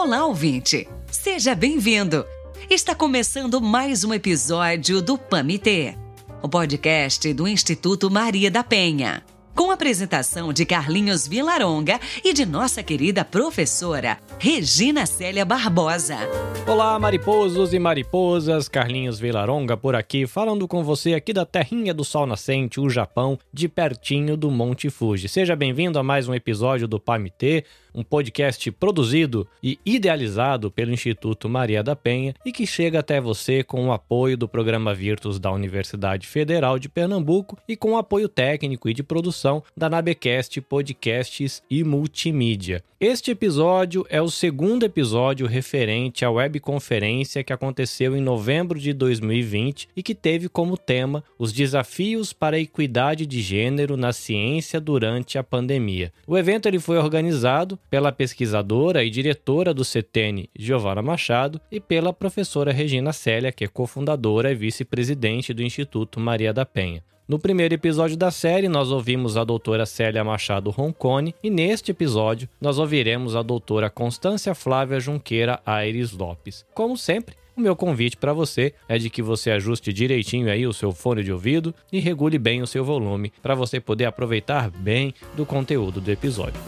Olá, ouvinte! Seja bem-vindo! Está começando mais um episódio do PAMITê, o podcast do Instituto Maria da Penha com a apresentação de Carlinhos Vilaronga e de nossa querida professora Regina Célia Barbosa. Olá, mariposos e mariposas, Carlinhos Vilaronga por aqui, falando com você aqui da terrinha do sol nascente, o Japão, de pertinho do Monte Fuji. Seja bem-vindo a mais um episódio do PAMT, um podcast produzido e idealizado pelo Instituto Maria da Penha e que chega até você com o apoio do programa Virtus da Universidade Federal de Pernambuco e com o apoio técnico e de produção da Nabecast Podcasts e Multimídia. Este episódio é o segundo episódio referente à webconferência que aconteceu em novembro de 2020 e que teve como tema os desafios para a equidade de gênero na ciência durante a pandemia. O evento ele foi organizado pela pesquisadora e diretora do CETENE, Giovana Machado, e pela professora Regina Célia, que é cofundadora e vice-presidente do Instituto Maria da Penha. No primeiro episódio da série, nós ouvimos a doutora Célia Machado Roncone e neste episódio nós ouviremos a doutora Constância Flávia Junqueira Aires Lopes. Como sempre, o meu convite para você é de que você ajuste direitinho aí o seu fone de ouvido e regule bem o seu volume para você poder aproveitar bem do conteúdo do episódio.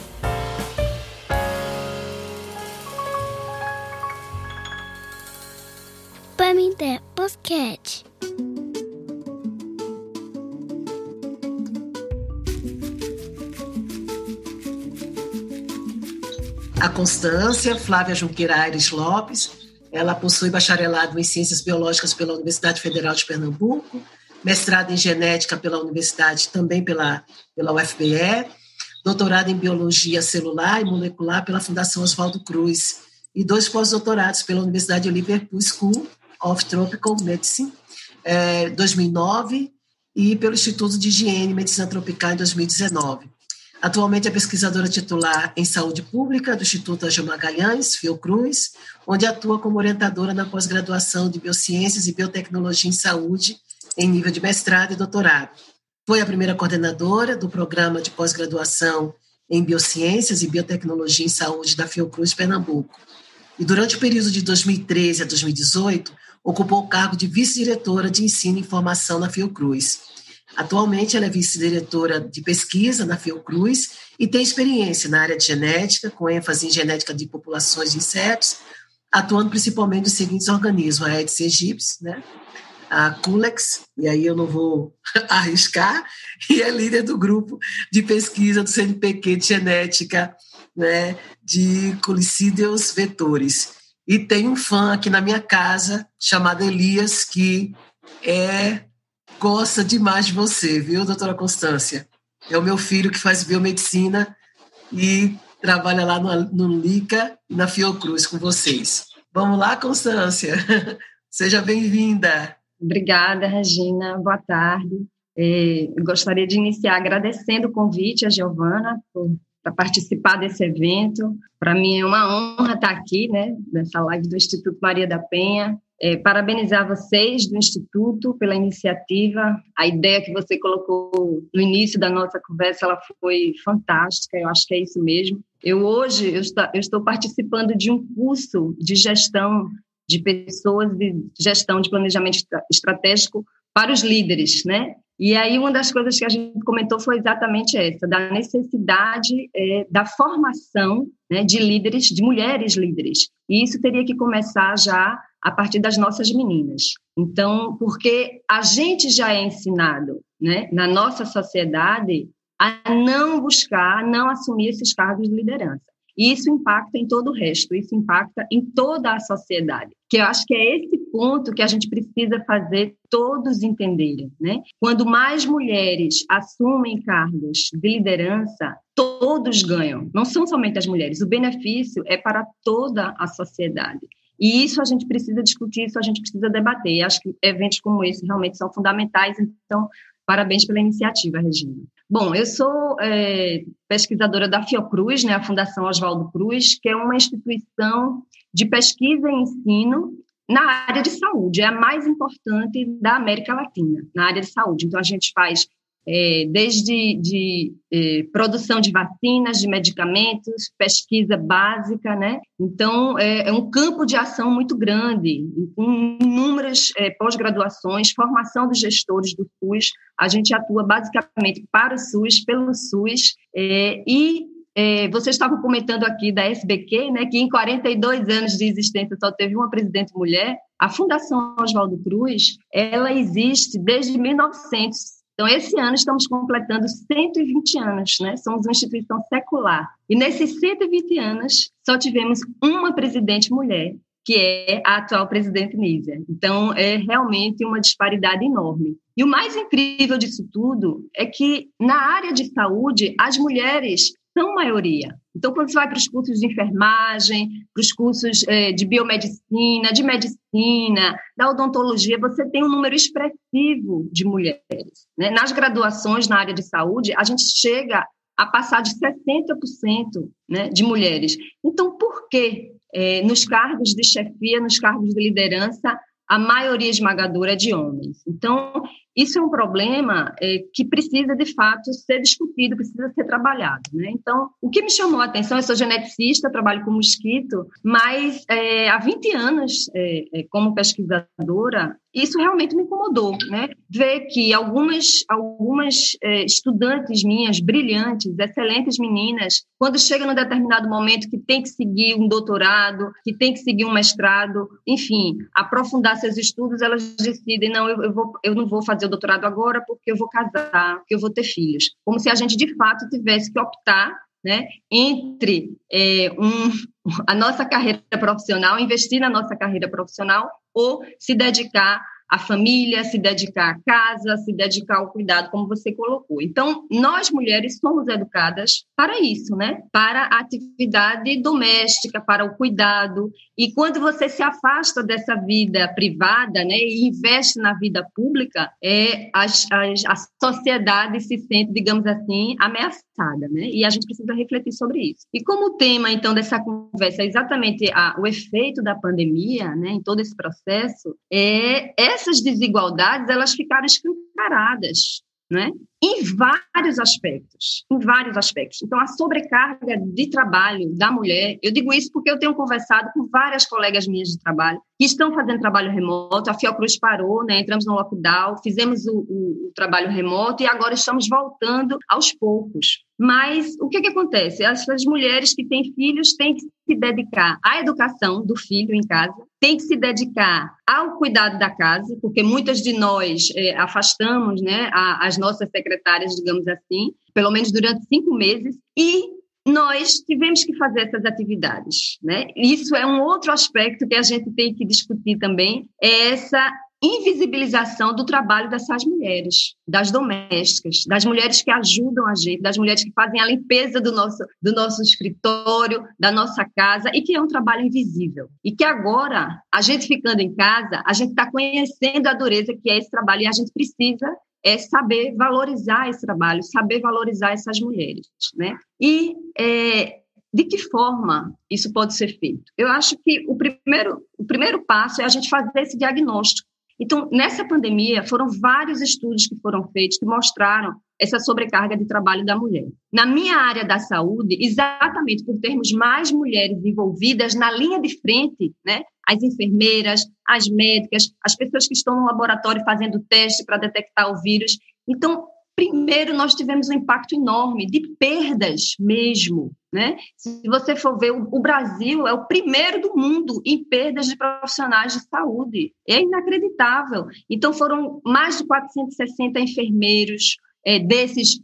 Pamité Podcast. A Constância Flávia Junqueira Aires Lopes, ela possui bacharelado em Ciências Biológicas pela Universidade Federal de Pernambuco, mestrado em Genética pela Universidade, também pela, pela UFPE, doutorado em Biologia Celular e Molecular pela Fundação Oswaldo Cruz e dois pós-doutorados pela Universidade de Liverpool School of Tropical Medicine, eh, 2009, e pelo Instituto de Higiene e Medicina Tropical em 2019. Atualmente é pesquisadora titular em saúde pública do Instituto Angel Magalhães, Fiocruz, onde atua como orientadora na pós-graduação de Biociências e Biotecnologia em Saúde, em nível de mestrado e doutorado. Foi a primeira coordenadora do programa de pós-graduação em Biociências e Biotecnologia em Saúde da Fiocruz, Pernambuco. E durante o período de 2013 a 2018, ocupou o cargo de vice-diretora de ensino e formação na Fiocruz. Atualmente, ela é vice-diretora de pesquisa na Fiocruz e tem experiência na área de genética, com ênfase em genética de populações de insetos, atuando principalmente nos seguintes organismos, a Aedes aegypti, né? a Culex, e aí eu não vou arriscar, e é líder do grupo de pesquisa do CNPq de genética né, de colicídeos vetores. E tem um fã aqui na minha casa chamado Elias, que é gosta demais de você, viu, doutora Constância? É o meu filho que faz biomedicina e trabalha lá no, no LICA e na Fiocruz com vocês. Vamos lá, Constância? Seja bem-vinda. Obrigada, Regina. Boa tarde. É, gostaria de iniciar agradecendo o convite a Giovana para participar desse evento. Para mim é uma honra estar aqui, né, nessa live do Instituto Maria da Penha. É, parabenizar vocês do Instituto pela iniciativa. A ideia que você colocou no início da nossa conversa, ela foi fantástica. Eu acho que é isso mesmo. Eu hoje eu estou, eu estou participando de um curso de gestão de pessoas, de gestão de planejamento estratégico para os líderes, né? E aí uma das coisas que a gente comentou foi exatamente essa, da necessidade é, da formação né, de líderes, de mulheres líderes. E isso teria que começar já a partir das nossas meninas. Então, porque a gente já é ensinado né, na nossa sociedade a não buscar, a não assumir esses cargos de liderança. E isso impacta em todo o resto, isso impacta em toda a sociedade. Que eu acho que é esse ponto que a gente precisa fazer todos entenderem, né? Quando mais mulheres assumem cargos de liderança, todos ganham. Não são somente as mulheres, o benefício é para toda a sociedade. E isso a gente precisa discutir, isso a gente precisa debater. Acho que eventos como esse realmente são fundamentais. Então, parabéns pela iniciativa, Regina. Bom, eu sou é, pesquisadora da Fiocruz, né, a Fundação Oswaldo Cruz, que é uma instituição de pesquisa e ensino na área de saúde, é a mais importante da América Latina, na área de saúde. Então, a gente faz é, desde de, é, produção de vacinas, de medicamentos, pesquisa básica, né? Então, é, é um campo de ação muito grande, com inúmeras é, pós-graduações, formação dos gestores do SUS. A gente atua basicamente para o SUS, pelo SUS, e é, você estava comentando aqui da SBQ, né, que em 42 anos de existência só teve uma presidente mulher. A Fundação Oswaldo Cruz, ela existe desde 1900. Então, esse ano estamos completando 120 anos, né? Somos uma instituição secular. E nesses 120 anos, só tivemos uma presidente mulher, que é a atual presidente Nízia. Então, é realmente uma disparidade enorme. E o mais incrível disso tudo é que, na área de saúde, as mulheres são maioria. Então, quando você vai para os cursos de enfermagem, para os cursos é, de biomedicina, de medicina, da odontologia, você tem um número expressivo de mulheres. Né? Nas graduações na área de saúde, a gente chega a passar de 60% né, de mulheres. Então, por que é, nos cargos de chefia, nos cargos de liderança, a maioria esmagadora é de homens? Então, isso é um problema é, que precisa, de fato, ser discutido, precisa ser trabalhado. Né? Então, o que me chamou a atenção, eu sou geneticista, trabalho com mosquito, mas é, há 20 anos, é, é, como pesquisadora, isso realmente me incomodou, né? Ver que algumas, algumas é, estudantes minhas, brilhantes, excelentes meninas, quando chegam num determinado momento que tem que seguir um doutorado, que tem que seguir um mestrado, enfim, aprofundar seus estudos, elas decidem, não, eu, eu, vou, eu não vou fazer doutorado agora porque eu vou casar, porque eu vou ter filhos. Como se a gente, de fato, tivesse que optar né, entre é, um, a nossa carreira profissional, investir na nossa carreira profissional ou se dedicar à família, se dedicar à casa, se dedicar ao cuidado, como você colocou. Então, nós mulheres somos educadas para isso, né? Para a atividade doméstica, para o cuidado. E quando você se afasta dessa vida privada, né, e investe na vida pública, é a, a, a sociedade se sente, digamos assim, ameaçada, né? E a gente precisa refletir sobre isso. E como o tema, então, dessa conversa é exatamente a, o efeito da pandemia, né, em todo esse processo, é essas desigualdades elas ficaram escancaradas, né? Em vários aspectos, em vários aspectos. Então, a sobrecarga de trabalho da mulher, eu digo isso porque eu tenho conversado com várias colegas minhas de trabalho que estão fazendo trabalho remoto. A Fiocruz parou, né? entramos no lockdown, fizemos o, o, o trabalho remoto e agora estamos voltando aos poucos. Mas o que, que acontece? Essas mulheres que têm filhos têm que se dedicar à educação do filho em casa, têm que se dedicar ao cuidado da casa, porque muitas de nós é, afastamos né, a, as nossas secretárias, digamos assim, pelo menos durante cinco meses, e nós tivemos que fazer essas atividades, né? Isso é um outro aspecto que a gente tem que discutir também, é essa invisibilização do trabalho dessas mulheres, das domésticas, das mulheres que ajudam a gente, das mulheres que fazem a limpeza do nosso, do nosso escritório, da nossa casa, e que é um trabalho invisível. E que agora, a gente ficando em casa, a gente está conhecendo a dureza que é esse trabalho e a gente precisa é saber valorizar esse trabalho, saber valorizar essas mulheres, né? E é, de que forma isso pode ser feito? Eu acho que o primeiro, o primeiro passo é a gente fazer esse diagnóstico então, nessa pandemia, foram vários estudos que foram feitos que mostraram essa sobrecarga de trabalho da mulher. Na minha área da saúde, exatamente por termos mais mulheres envolvidas na linha de frente, né? As enfermeiras, as médicas, as pessoas que estão no laboratório fazendo teste para detectar o vírus. Então, primeiro nós tivemos um impacto enorme de perdas mesmo, né? Se você for ver, o Brasil é o primeiro do mundo em perdas de profissionais de saúde. É inacreditável. Então, foram mais de 460 enfermeiros, é, desses,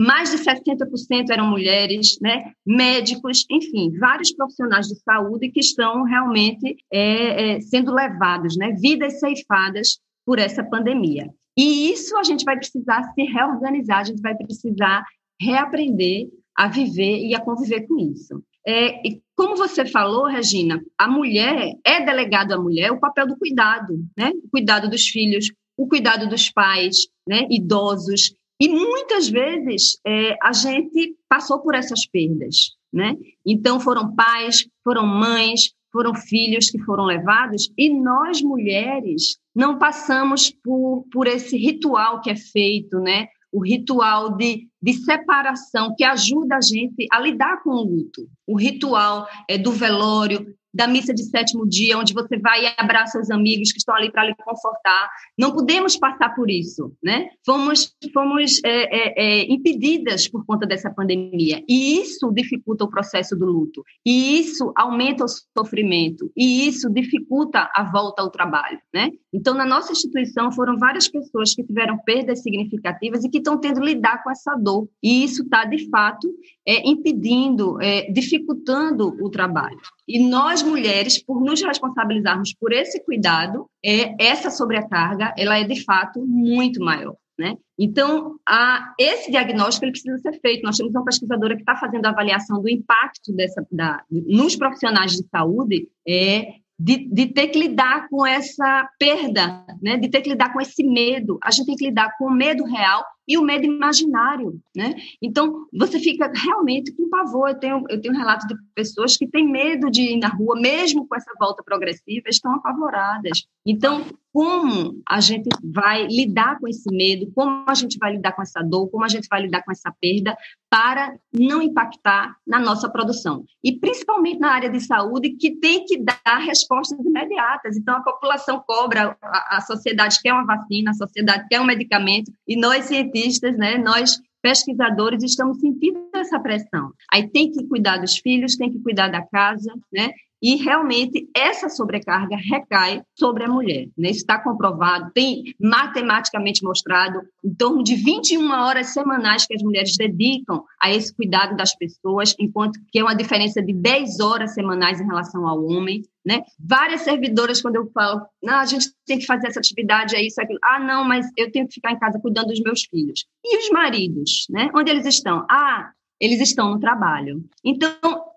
mais de 60% eram mulheres, né? médicos, enfim, vários profissionais de saúde que estão realmente é, é, sendo levados, né? vidas ceifadas por essa pandemia. E isso a gente vai precisar se reorganizar, a gente vai precisar reaprender a viver e a conviver com isso. É, e como você falou, Regina, a mulher é delegado à mulher o papel do cuidado, né? O cuidado dos filhos, o cuidado dos pais, né? Idosos. E muitas vezes é, a gente passou por essas perdas, né? Então foram pais, foram mães, foram filhos que foram levados e nós mulheres não passamos por, por esse ritual que é feito, né? o ritual de, de separação que ajuda a gente a lidar com o luto. O ritual é, do velório, da missa de sétimo dia, onde você vai e abraça seus amigos que estão ali para lhe confortar. Não podemos passar por isso, né? Fomos, fomos é, é, é, impedidas por conta dessa pandemia. E isso dificulta o processo do luto. E isso aumenta o sofrimento. E isso dificulta a volta ao trabalho, né? Então, na nossa instituição, foram várias pessoas que tiveram perdas significativas e que estão tendo lidar com essa dor. E isso está, de fato, é, impedindo, é, dificultando o trabalho. E nós, mulheres, por nos responsabilizarmos por esse cuidado, é, essa sobrecarga, ela é de fato muito maior. Né? Então, a, esse diagnóstico ele precisa ser feito. Nós temos uma pesquisadora que está fazendo a avaliação do impacto dessa, da, nos profissionais de saúde é, de, de, ter que lidar com essa perda, né? de ter que lidar com esse medo. A gente tem que lidar com o medo real e o medo imaginário, né? Então, você fica realmente com pavor. Eu tenho, eu tenho relatos de pessoas que têm medo de ir na rua, mesmo com essa volta progressiva, estão apavoradas. Então, como a gente vai lidar com esse medo, como a gente vai lidar com essa dor, como a gente vai lidar com essa perda, para não impactar na nossa produção. E principalmente na área de saúde, que tem que dar respostas imediatas. Então, a população cobra, a, a sociedade quer uma vacina, a sociedade quer um medicamento, e nós, cientistas, né, nós pesquisadores estamos sentindo essa pressão. Aí tem que cuidar dos filhos, tem que cuidar da casa, né? E realmente essa sobrecarga recai sobre a mulher. Né? Isso está comprovado, tem matematicamente mostrado em torno de 21 horas semanais que as mulheres dedicam a esse cuidado das pessoas, enquanto que é uma diferença de 10 horas semanais em relação ao homem. Né? Várias servidoras, quando eu falo, não, a gente tem que fazer essa atividade, é isso, aquilo. Ah, não, mas eu tenho que ficar em casa cuidando dos meus filhos. E os maridos, né? Onde eles estão? Ah, eles estão no trabalho. Então,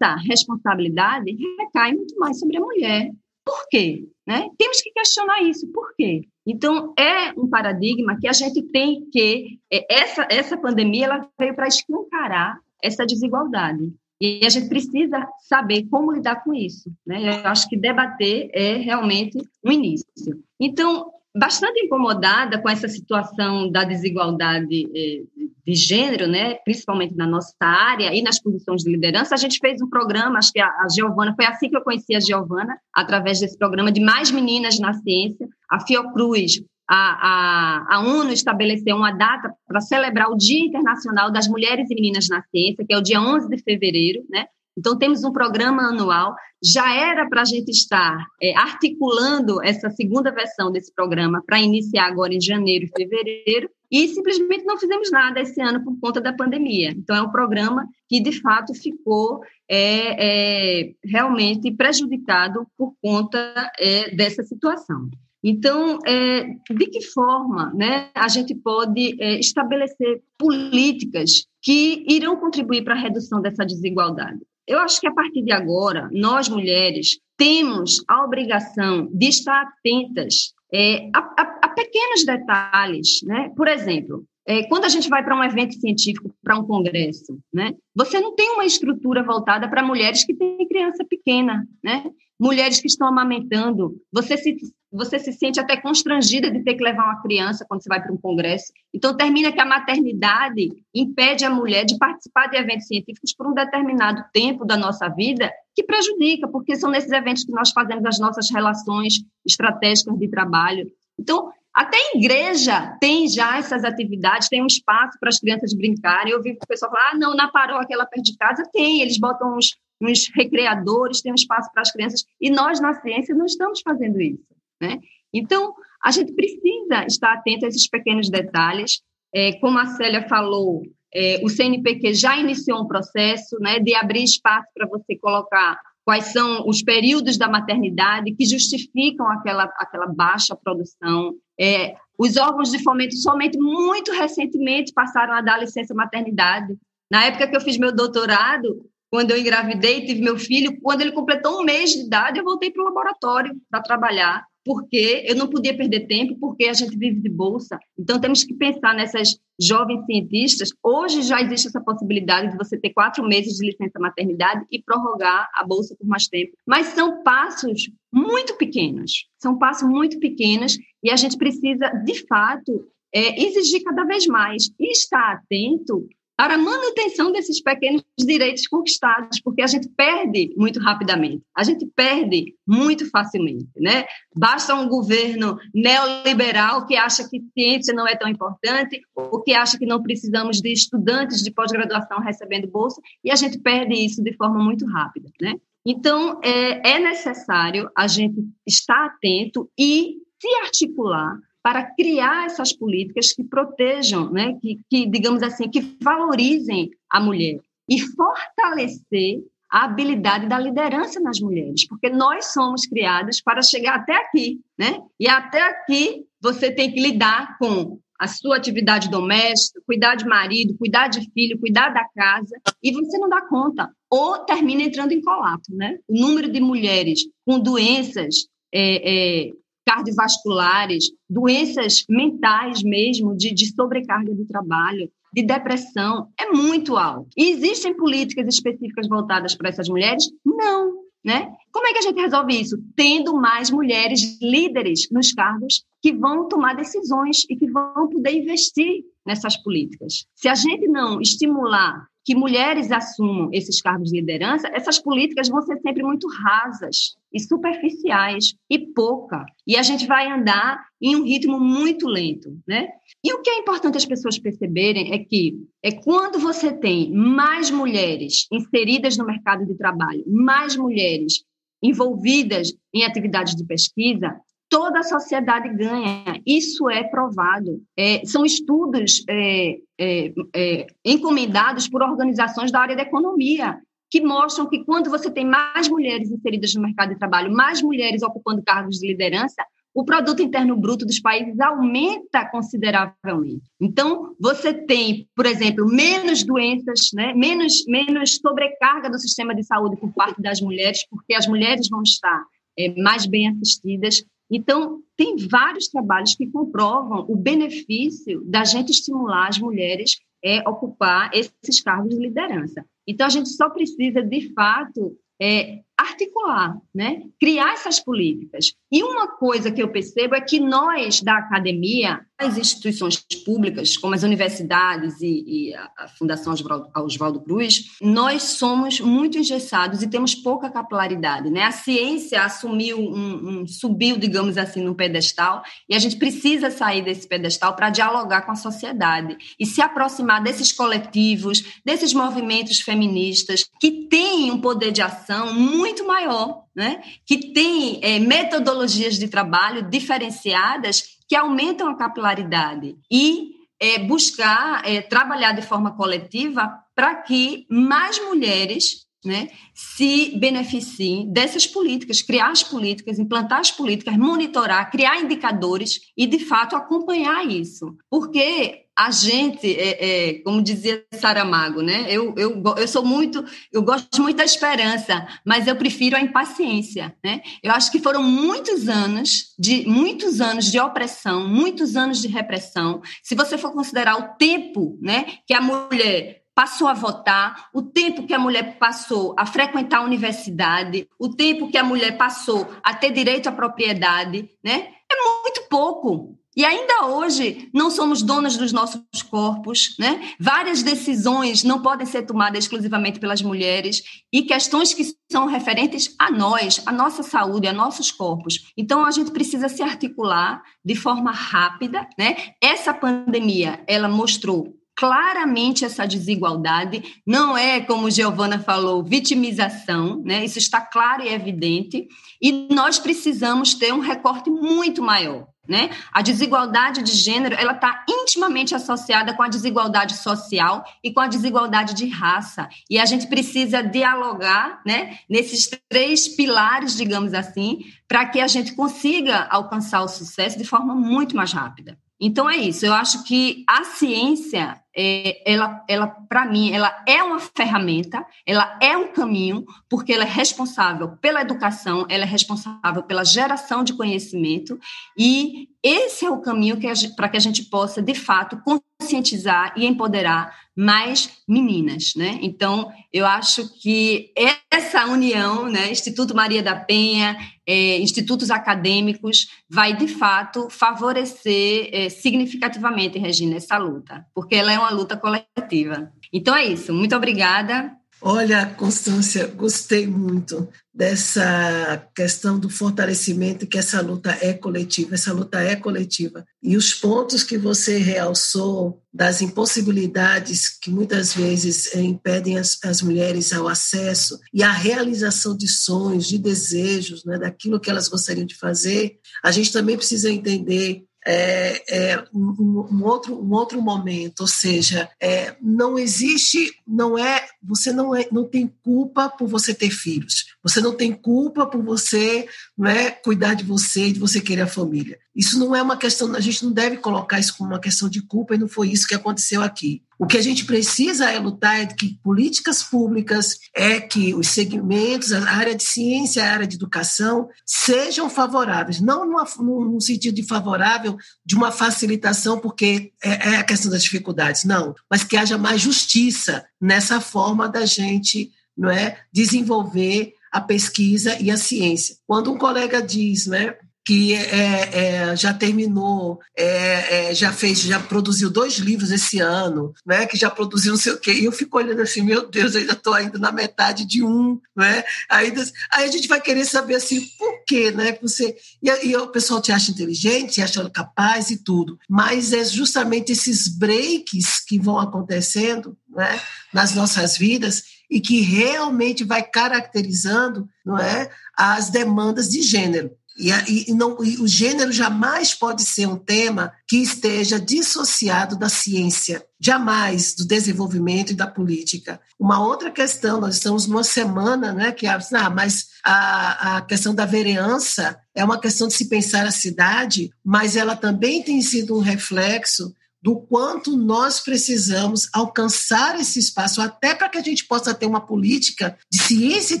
essa responsabilidade recai muito mais sobre a mulher. Por quê? Né? Temos que questionar isso. Por quê? Então, é um paradigma que a gente tem que. É, essa, essa pandemia ela veio para escancarar essa desigualdade. E a gente precisa saber como lidar com isso. Né? Eu acho que debater é realmente um início. Então, bastante incomodada com essa situação da desigualdade eh, de gênero, né, principalmente na nossa área e nas posições de liderança, a gente fez um programa, acho que a, Giovana, foi assim que eu conheci a Giovana, através desse programa de Mais Meninas na Ciência, a Fiocruz, a, a, a ONU estabeleceu uma data para celebrar o Dia Internacional das Mulheres e Meninas na Ciência, que é o dia 11 de fevereiro, né, então, temos um programa anual. Já era para a gente estar é, articulando essa segunda versão desse programa para iniciar agora em janeiro e fevereiro, e simplesmente não fizemos nada esse ano por conta da pandemia. Então, é um programa que, de fato, ficou é, é, realmente prejudicado por conta é, dessa situação. Então, é, de que forma né, a gente pode é, estabelecer políticas que irão contribuir para a redução dessa desigualdade? Eu acho que a partir de agora, nós mulheres temos a obrigação de estar atentas é, a, a, pequenos detalhes, né? Por exemplo, é, quando a gente vai para um evento científico, para um congresso, né? Você não tem uma estrutura voltada para mulheres que têm criança pequena, né? Mulheres que estão amamentando. Você se você se sente até constrangida de ter que levar uma criança quando você vai para um congresso. Então, termina que a maternidade impede a mulher de participar de eventos científicos por um determinado tempo da nossa vida, que prejudica, porque são nesses eventos que nós fazemos as nossas relações estratégicas de trabalho. Então, até a igreja tem já essas atividades, tem um espaço para as crianças brincarem. Eu vi o pessoal falar, ah, não, na paróquia lá perto de casa tem, eles botam uns, uns recreadores, tem um espaço para as crianças. E nós, na ciência, não estamos fazendo isso. Né? Então, a gente precisa estar atento a esses pequenos detalhes. É, como a Célia falou, é, o CNPq já iniciou um processo né, de abrir espaço para você colocar quais são os períodos da maternidade que justificam aquela, aquela baixa produção. É, os órgãos de fomento somente muito recentemente passaram a dar licença maternidade. Na época que eu fiz meu doutorado, quando eu engravidei, tive meu filho, quando ele completou um mês de idade, eu voltei para o laboratório para trabalhar porque eu não podia perder tempo, porque a gente vive de bolsa. Então, temos que pensar nessas jovens cientistas. Hoje já existe essa possibilidade de você ter quatro meses de licença maternidade e prorrogar a bolsa por mais tempo. Mas são passos muito pequenos. São passos muito pequenos e a gente precisa, de fato, é, exigir cada vez mais e estar atento para a manutenção desses pequenos direitos conquistados, porque a gente perde muito rapidamente, a gente perde muito facilmente, né? Basta um governo neoliberal que acha que ciência não é tão importante, ou que acha que não precisamos de estudantes de pós-graduação recebendo bolsa, e a gente perde isso de forma muito rápida, né? Então, é, é necessário a gente estar atento e se articular para criar essas políticas que protejam, né, que, que, digamos assim, que valorizem a mulher e fortalecer a habilidade da liderança nas mulheres, porque nós somos criadas para chegar até aqui, né? E até aqui você tem que lidar com a sua atividade doméstica, cuidar de marido, cuidar de filho, cuidar da casa, e você não dá conta, ou termina entrando em colapso, né? O número de mulheres com doenças é, é, cardiovasculares, doenças mentais mesmo, de, de sobrecarga do trabalho, de depressão, é muito alto. E existem políticas específicas voltadas para essas mulheres? Não. Né? Como é que a gente resolve isso? Tendo mais mulheres líderes nos cargos que vão tomar decisões e que vão poder investir nessas políticas. Se a gente não estimular que mulheres assumam esses cargos de liderança, essas políticas vão ser sempre muito rasas e superficiais e pouca. E a gente vai andar em um ritmo muito lento, né? E o que é importante as pessoas perceberem é que é quando você tem mais mulheres inseridas no mercado de trabalho, mais mulheres envolvidas em atividades de pesquisa, toda a sociedade ganha. Isso é provado. É, são estudos é, é, é, encomendados por organizações da área da economia que mostram que quando você tem mais mulheres inseridas no mercado de trabalho, mais mulheres ocupando cargos de liderança, o produto interno bruto dos países aumenta consideravelmente. Então, você tem, por exemplo, menos doenças, né? menos, menos sobrecarga do sistema de saúde por parte das mulheres, porque as mulheres vão estar é, mais bem assistidas, então, tem vários trabalhos que comprovam o benefício da gente estimular as mulheres a ocupar esses cargos de liderança. Então, a gente só precisa, de fato, é, articular, né? criar essas políticas. E uma coisa que eu percebo é que nós, da academia, as instituições públicas, como as universidades e, e a Fundação Oswaldo Cruz, nós somos muito engessados e temos pouca capilaridade. Né? A ciência assumiu, um, um, subiu, digamos assim, no pedestal, e a gente precisa sair desse pedestal para dialogar com a sociedade e se aproximar desses coletivos, desses movimentos feministas que têm um poder de ação muito maior, né? que têm é, metodologias de trabalho diferenciadas que aumentam a capilaridade e é, buscar é, trabalhar de forma coletiva para que mais mulheres né, se beneficiem dessas políticas, criar as políticas, implantar as políticas, monitorar, criar indicadores e, de fato, acompanhar isso. Porque a gente, é, é, como dizia Saramago, né? Eu, eu, eu sou muito, eu gosto muito da esperança, mas eu prefiro a impaciência, né? Eu acho que foram muitos anos de muitos anos de opressão, muitos anos de repressão. Se você for considerar o tempo, né, que a mulher passou a votar, o tempo que a mulher passou a frequentar a universidade, o tempo que a mulher passou a ter direito à propriedade, né? É muito pouco. E ainda hoje não somos donas dos nossos corpos, né? Várias decisões não podem ser tomadas exclusivamente pelas mulheres e questões que são referentes a nós, a nossa saúde, a nossos corpos. Então a gente precisa se articular de forma rápida, né? Essa pandemia, ela mostrou claramente essa desigualdade, não é, como Giovana falou, vitimização, né? Isso está claro e evidente, e nós precisamos ter um recorte muito maior. Né? A desigualdade de gênero ela está intimamente associada com a desigualdade social e com a desigualdade de raça. E a gente precisa dialogar né, nesses três pilares, digamos assim, para que a gente consiga alcançar o sucesso de forma muito mais rápida. Então é isso. Eu acho que a ciência, é, ela, ela para mim, ela é uma ferramenta, ela é um caminho, porque ela é responsável pela educação, ela é responsável pela geração de conhecimento e esse é o caminho para que a gente possa, de fato, conscientizar e empoderar mais meninas, né? Então, eu acho que essa união, né, Instituto Maria da Penha, é, institutos acadêmicos, vai de fato favorecer é, significativamente, Regina, essa luta, porque ela é uma luta coletiva. Então é isso. Muito obrigada. Olha, Constância, gostei muito dessa questão do fortalecimento que essa luta é coletiva, essa luta é coletiva. E os pontos que você realçou das impossibilidades que muitas vezes eh, impedem as, as mulheres ao acesso e à realização de sonhos, de desejos, né, daquilo que elas gostariam de fazer, a gente também precisa entender é, é um, um, outro, um outro momento, ou seja, é, não existe, não é, você não, é, não tem culpa por você ter filhos, você não tem culpa por você não é, cuidar de você e de você querer a família. Isso não é uma questão, a gente não deve colocar isso como uma questão de culpa e não foi isso que aconteceu aqui. O que a gente precisa é lutar é que políticas públicas, é que os segmentos, a área de ciência, a área de educação, sejam favoráveis, não no sentido de favorável de uma facilitação, porque é, é a questão das dificuldades, não, mas que haja mais justiça nessa forma da gente não é, desenvolver a pesquisa e a ciência. Quando um colega diz, né, que é, é, já terminou, é, é, já fez, já produziu dois livros esse ano, né? Que já produziu não sei o quê. E eu fico olhando assim, meu Deus, eu ainda estou ainda na metade de um, né? Aí a gente vai querer saber assim, por quê, né? Você e, e o pessoal te acha inteligente, acha capaz e tudo, mas é justamente esses breaks que vão acontecendo, né? Nas nossas vidas e que realmente vai caracterizando, não é, as demandas de gênero. E, e, não, e o gênero jamais pode ser um tema que esteja dissociado da ciência, jamais do desenvolvimento e da política. Uma outra questão, nós estamos numa semana, né, que ah, mas a, a questão da vereança é uma questão de se pensar a cidade, mas ela também tem sido um reflexo do quanto nós precisamos alcançar esse espaço, até para que a gente possa ter uma política de ciência e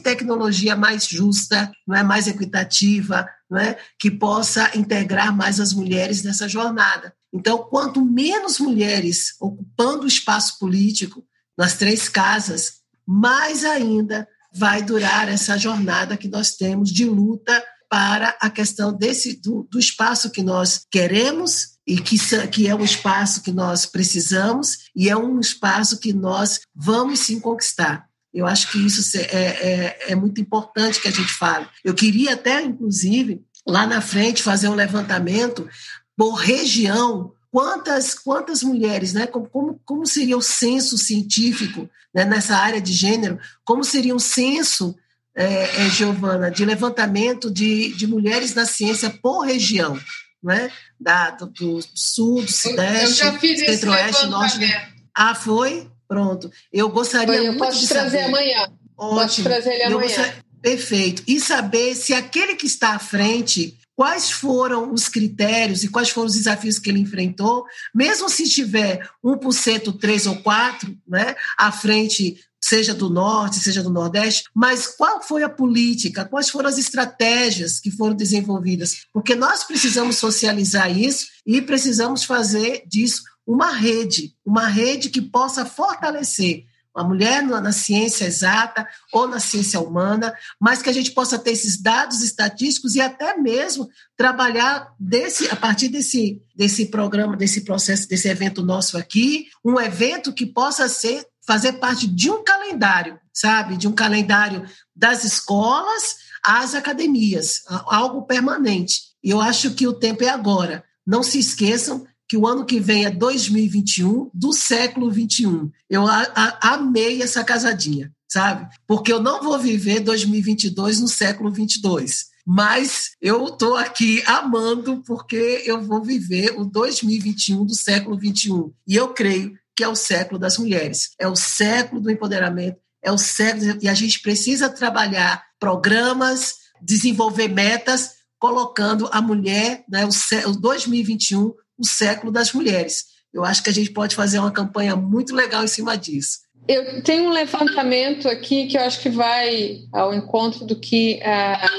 tecnologia mais justa, não é mais equitativa, não é? que possa integrar mais as mulheres nessa jornada. Então, quanto menos mulheres ocupando o espaço político nas três casas, mais ainda vai durar essa jornada que nós temos de luta para a questão desse do, do espaço que nós queremos e que, que é um espaço que nós precisamos e é um espaço que nós vamos sim conquistar. Eu acho que isso é, é, é muito importante que a gente fale. Eu queria até, inclusive, lá na frente, fazer um levantamento por região, quantas, quantas mulheres, né? Como, como, seria o censo científico né? nessa área de gênero, como seria um censo, é, é, Giovana, de levantamento de, de mulheres na ciência por região né? Da, do, do sul, do sudeste, centro-oeste, norte. Né? Ah, foi? Pronto. Eu gostaria foi, eu muito posso de trazer saber. amanhã. Ótimo. Posso trazer ele amanhã. Gostaria... Perfeito. E saber se aquele que está à frente quais foram os critérios e quais foram os desafios que ele enfrentou, mesmo se tiver 1%, 3 ou 4, né, à frente seja do norte, seja do nordeste, mas qual foi a política, quais foram as estratégias que foram desenvolvidas? Porque nós precisamos socializar isso e precisamos fazer disso uma rede, uma rede que possa fortalecer a mulher na ciência exata ou na ciência humana, mas que a gente possa ter esses dados estatísticos e até mesmo trabalhar desse, a partir desse, desse programa, desse processo, desse evento nosso aqui, um evento que possa ser fazer parte de um calendário, sabe? De um calendário das escolas às academias, algo permanente. E eu acho que o tempo é agora. Não se esqueçam que o ano que vem é 2021 do século 21. Eu a, a, amei essa casadinha, sabe? Porque eu não vou viver 2022 no século 22. Mas eu estou aqui amando porque eu vou viver o 2021 do século 21. E eu creio que é o século das mulheres, é o século do empoderamento, é o século e a gente precisa trabalhar programas, desenvolver metas, colocando a mulher, né, o, o 2021, o século das mulheres. Eu acho que a gente pode fazer uma campanha muito legal em cima disso. Eu tenho um levantamento aqui que eu acho que vai ao encontro do que a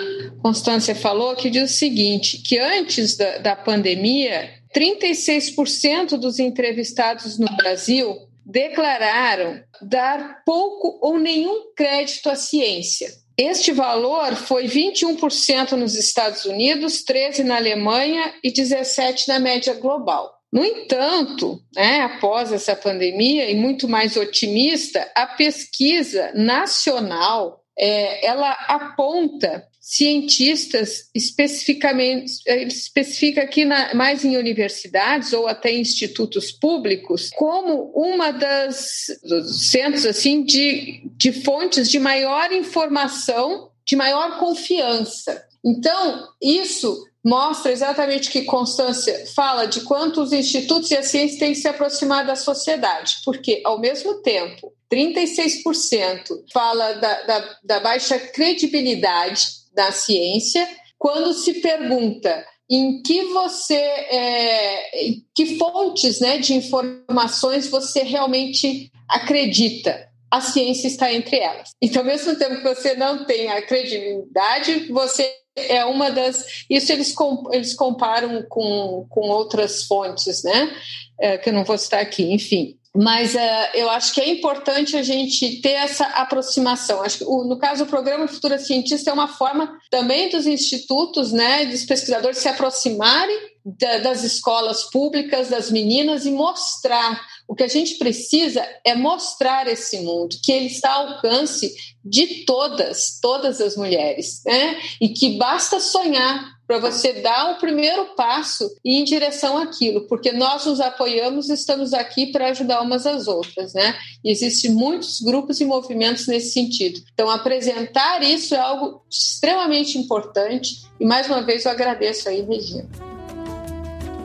Constância falou, que diz o seguinte: que antes da, da pandemia 36% dos entrevistados no Brasil declararam dar pouco ou nenhum crédito à ciência. Este valor foi 21% nos Estados Unidos, 13% na Alemanha e 17% na média global. No entanto, né, após essa pandemia, e muito mais otimista, a pesquisa nacional é, ela aponta cientistas especificamente especifica aqui na, mais em universidades ou até institutos públicos como uma das dos centros assim de, de fontes de maior informação de maior confiança. Então isso mostra exatamente que Constância fala de quanto os institutos e a ciência têm que se aproximar da sociedade, porque, ao mesmo tempo, 36% fala da, da, da baixa credibilidade da ciência, quando se pergunta em que você, é, que fontes né, de informações você realmente acredita. A ciência está entre elas. Então, ao mesmo tempo que você não tem a credibilidade, você é uma das. Isso eles, eles comparam com, com outras fontes, né? É, que eu não vou citar aqui, enfim. Mas uh, eu acho que é importante a gente ter essa aproximação. Acho que, o, no caso, o programa Futura Cientista é uma forma também dos institutos, né, dos pesquisadores se aproximarem da, das escolas públicas, das meninas e mostrar. O que a gente precisa é mostrar esse mundo, que ele está ao alcance de todas, todas as mulheres, né? E que basta sonhar para você dar o primeiro passo e ir em direção àquilo, porque nós nos apoiamos e estamos aqui para ajudar umas às outras, né? E existem muitos grupos e movimentos nesse sentido. Então, apresentar isso é algo extremamente importante e mais uma vez eu agradeço aí, Regina.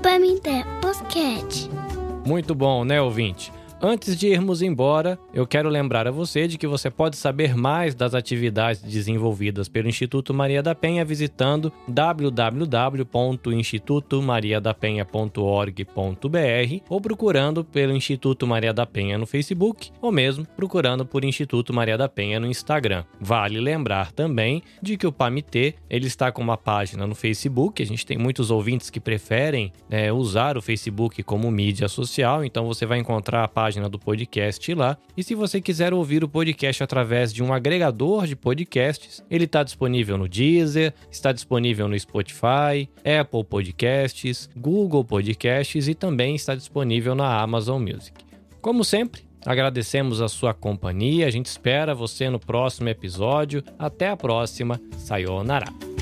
Pamité Podcast. Muito bom, né, ouvinte? Antes de irmos embora, eu quero lembrar a você de que você pode saber mais das atividades desenvolvidas pelo Instituto Maria da Penha visitando www.institutomariadapenha.org.br ou procurando pelo Instituto Maria da Penha no Facebook ou mesmo procurando por Instituto Maria da Penha no Instagram. Vale lembrar também de que o PAMIT ele está com uma página no Facebook. A gente tem muitos ouvintes que preferem é, usar o Facebook como mídia social, então você vai encontrar a página página do podcast lá. E se você quiser ouvir o podcast através de um agregador de podcasts, ele está disponível no Deezer, está disponível no Spotify, Apple Podcasts, Google Podcasts e também está disponível na Amazon Music. Como sempre, agradecemos a sua companhia, a gente espera você no próximo episódio. Até a próxima, sayonara!